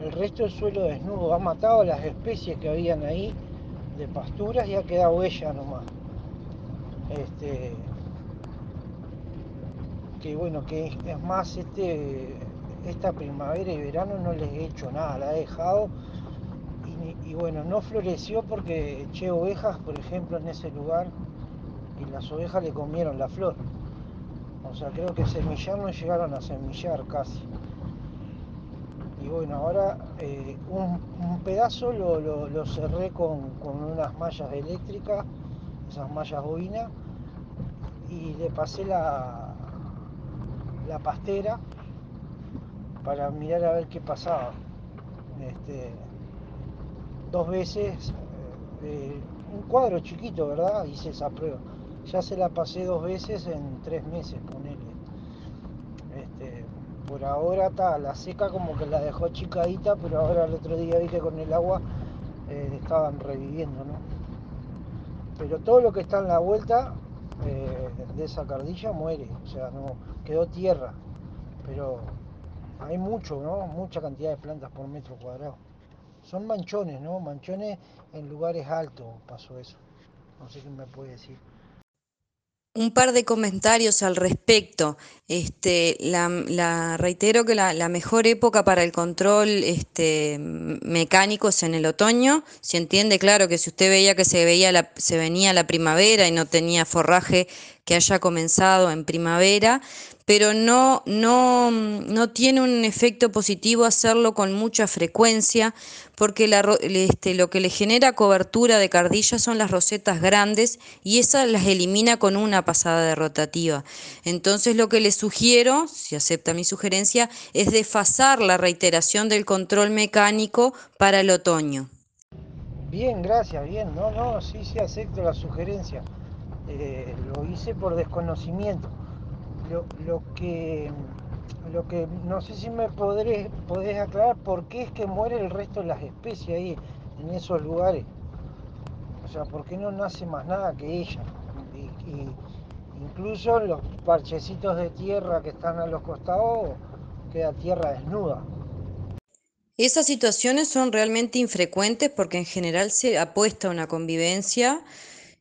El resto del suelo desnudo ha matado las especies que habían ahí de pasturas y ha quedado ella nomás. Este, que bueno, que es más, este, esta primavera y verano no les he hecho nada, la he dejado y, bueno, no floreció porque eché ovejas, por ejemplo, en ese lugar y las ovejas le comieron la flor. O sea, creo que semillar no llegaron a semillar casi. Y bueno, ahora eh, un, pedazo lo, cerré con, con, unas mallas eléctricas, esas mallas bobinas, y le pasé la, la pastera para mirar a ver qué pasaba. Este, dos veces, eh, un cuadro chiquito, ¿verdad? Hice esa prueba. Ya se la pasé dos veces en tres meses, por ahora está, la seca como que la dejó chicadita, pero ahora el otro día vi que con el agua eh, estaban reviviendo, ¿no? Pero todo lo que está en la vuelta eh, de esa cardilla muere, o sea, no quedó tierra, pero hay mucho, ¿no? Mucha cantidad de plantas por metro cuadrado. Son manchones, ¿no? Manchones en lugares altos pasó eso. No sé qué me puede decir un par de comentarios al respecto. Este, la, reitero que la, mejor época para el control este, mecánico es en el otoño. Se entiende, claro, que si usted veía que se, veía la, se venía la primavera y no tenía forraje que haya comenzado en primavera, pero no, no, no tiene un efecto positivo hacerlo con mucha frecuencia, porque este, lo que le genera cobertura de cardillas son las rosetas grandes y esas las elimina con una pasada de rotativa. Entonces lo que le sugiero, si acepta mi sugerencia, es desfasar la reiteración del control mecánico para el otoño. Bien, gracias, bien. No, no, sí, sí, acepto la sugerencia. Eh, lo hice por desconocimiento lo, que lo que no sé si me podré, podés aclarar por qué es que muere el resto de las especies ahí en esos lugares. O sea, ¿por qué no nace más nada que ella? Y, incluso los parchecitos de tierra que están a los costados queda tierra desnuda. Esas situaciones son realmente infrecuentes porque en general se apuesta a una convivencia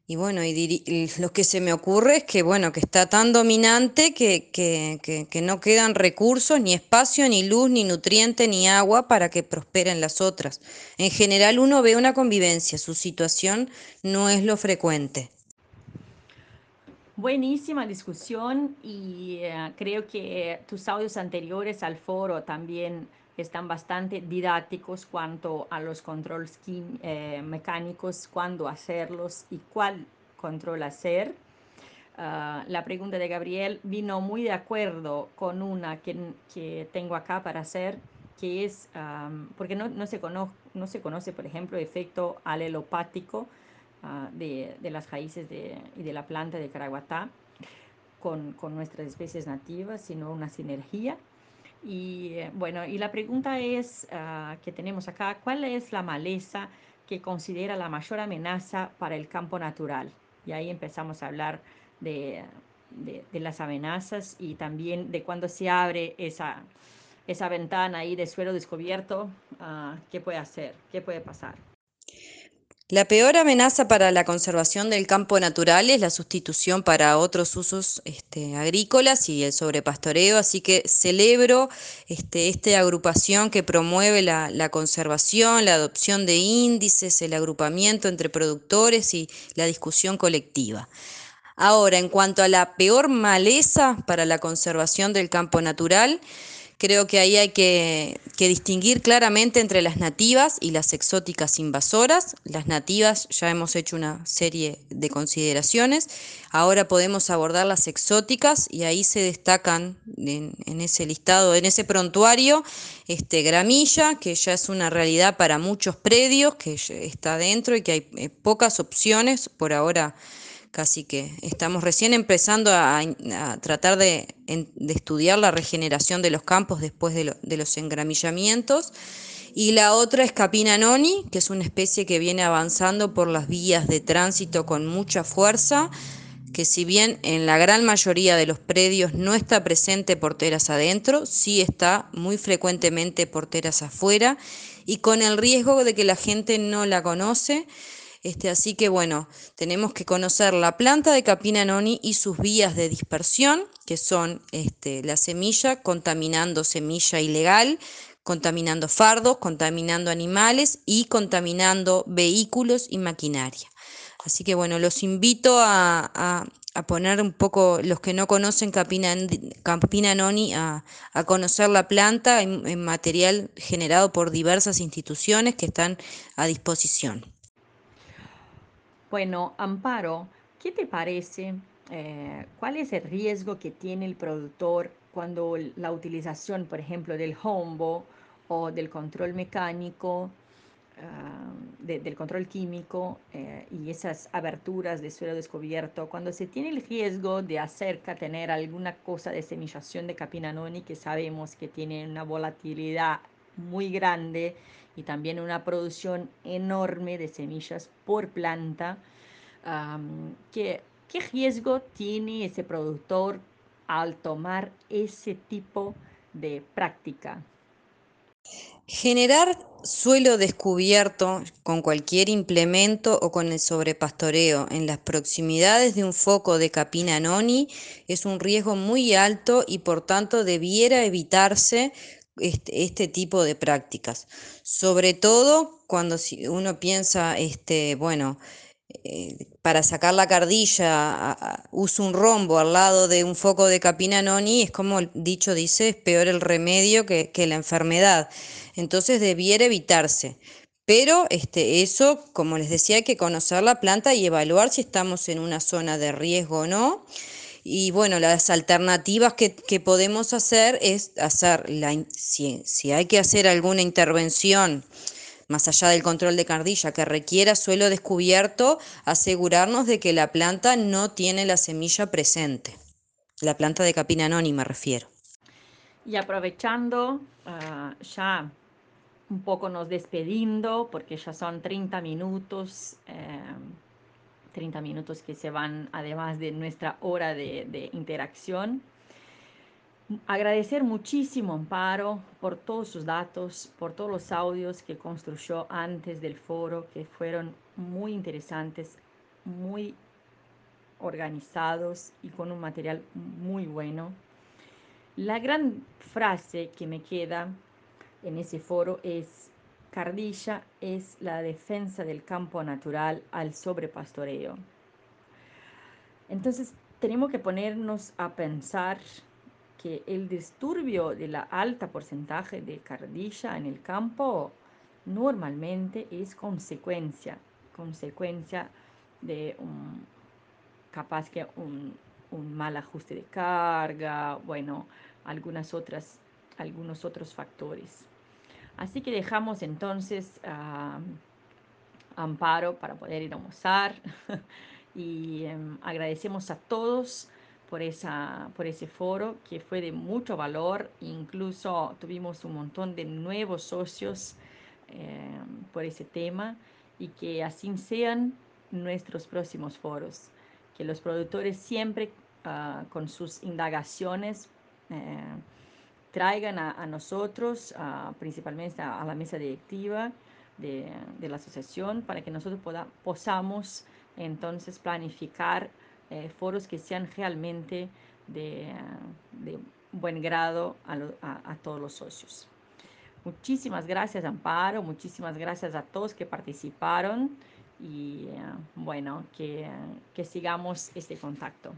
y bueno, y, lo que se me ocurre es que bueno, que está tan dominante que, que, no quedan recursos, ni espacio, ni luz, ni nutriente, ni agua para que prosperen las otras. En general uno ve una convivencia, su situación no es lo frecuente. Buenísima discusión y eh, creo que tus audios anteriores al foro también están bastante didácticos cuanto a los controles eh, mecánicos, cuándo hacerlos y cuál control hacer. Ah, la pregunta de Gabriel vino muy de acuerdo con una que, que tengo acá para hacer, que es, porque no, no, se no se conoce, por ejemplo, efecto alelopático uh, de, de, las raíces de, y de la planta de Caraguatá con, con nuestras especies nativas, sino una sinergia. Y eh, bueno, y la pregunta es uh, que tenemos acá, ¿cuál es la maleza que considera la mayor amenaza para el campo natural? Y ahí empezamos a hablar de, de, las amenazas y también de cuando se abre esa, esa ventana ahí de suelo descubierto, uh, ¿qué puede hacer? ¿Qué puede pasar? La peor amenaza para la conservación del campo natural es la sustitución para otros usos este, agrícolas y el sobrepastoreo, así que celebro este, esta agrupación que promueve la, la, conservación, la adopción de índices, el agrupamiento entre productores y la discusión colectiva. Ahora, en cuanto a la peor maleza para la conservación del campo natural, Creo que ahí hay que, distinguir claramente entre las nativas y las exóticas invasoras. Las nativas ya hemos hecho una serie de consideraciones. Ahora podemos abordar las exóticas y ahí se destacan en, ese listado, en ese prontuario, este, gramilla, que ya es una realidad para muchos predios, que está dentro y que hay eh, pocas opciones por ahora casi que estamos recién empezando a, tratar de, estudiar la regeneración de los campos después de, los engramillamientos. Y la otra es Capina noni, que es una especie que viene avanzando por las vías de tránsito con mucha fuerza, que si bien en la gran mayoría de los predios no está presente porteras adentro, sí está muy frecuentemente porteras afuera y con el riesgo de que la gente no la conoce. Este, así que bueno, tenemos que conocer la planta de Capina noni y sus vías de dispersión, que son este, la semilla contaminando semilla ilegal, contaminando fardos, contaminando animales y contaminando vehículos y maquinaria. Así que bueno, los invito a, poner un poco, los que no conocen Campina Noni, a, conocer la planta en, material generado por diversas instituciones que están a disposición. Bueno, Amparo, ¿qué te parece? Eh, ¿Cuál es el riesgo que tiene el productor cuando la utilización, por ejemplo, del hombo o del control mecánico, ah, del control químico eh, y esas aberturas de suelo descubierto, cuando se tiene el riesgo de acerca tener alguna cosa de semillación de capinanoni que sabemos que tiene una volatilidad muy grande y también una producción enorme de semillas por planta, ¿qué riesgo tiene ese productor al tomar ese tipo de práctica? Generar suelo descubierto con cualquier implemento o con el sobrepastoreo en las proximidades de un foco de capina noni es un riesgo muy alto y por tanto debiera evitarse este, este, tipo de prácticas. Sobre todo cuando uno piensa, este, bueno, eh, para sacar la cardilla uso un rombo al lado de un foco de capina noni, es como el dicho dice, es peor el remedio que, la enfermedad. Entonces debiera evitarse. Pero este, eso, como les decía, hay que conocer la planta y evaluar si estamos en una zona de riesgo o no. Y bueno, las alternativas que, podemos hacer es hacer, la, si hay que hacer alguna intervención más allá del control de cardilla que requiera suelo descubierto, asegurarnos de que la planta no tiene la semilla presente. La planta de capina anónima refiero. Y aprovechando, ah, ya un poco nos despediendo, porque ya son 30 minutos, 30 eh, minutos que se van además de nuestra hora de interacción. Agradecer muchísimo Amparo por todos sus datos, por todos los audios que construyó antes del foro, que fueron muy interesantes, muy organizados y con un material muy bueno. La gran frase que me queda en ese foro es, Cardilla es la defensa del campo natural al sobrepastoreo. Entonces tenemos que ponernos a pensar que el disturbio de la alta porcentaje de cardilla en el campo normalmente es consecuencia, consecuencia de un, capaz que un, mal ajuste de carga, bueno, algunas otras, algunos otros factores. Así que dejamos entonces Amparo para poder ir a almorzar y em, agradecemos a todos por, esa, por ese foro que fue de mucho valor. Incluso tuvimos un montón de nuevos socios eh, por ese tema y que así sean nuestros próximos foros. Que los productores siempre ah, con sus indagaciones eh, traigan a, nosotros, principalmente a, la mesa directiva de, de, la asociación, para que nosotros podamos podamos entonces planificar eh, foros que sean realmente de, buen grado a, todos los socios. Muchísimas gracias Amparo, muchísimas gracias a todos que participaron y eh, bueno, que, que sigamos este contacto.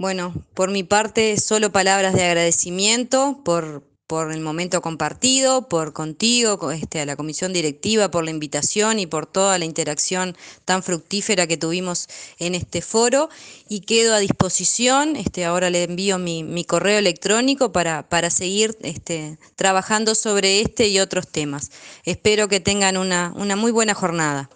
Bueno, por mi parte, solo palabras de agradecimiento por, por el momento compartido, por contigo, este, a la comisión directiva, por la invitación y por toda la interacción tan fructífera que tuvimos en este foro. Y quedo a disposición, este, ahora le envío mi, correo electrónico para, para seguir este, trabajando sobre este y otros temas. Espero que tengan una, una muy buena jornada.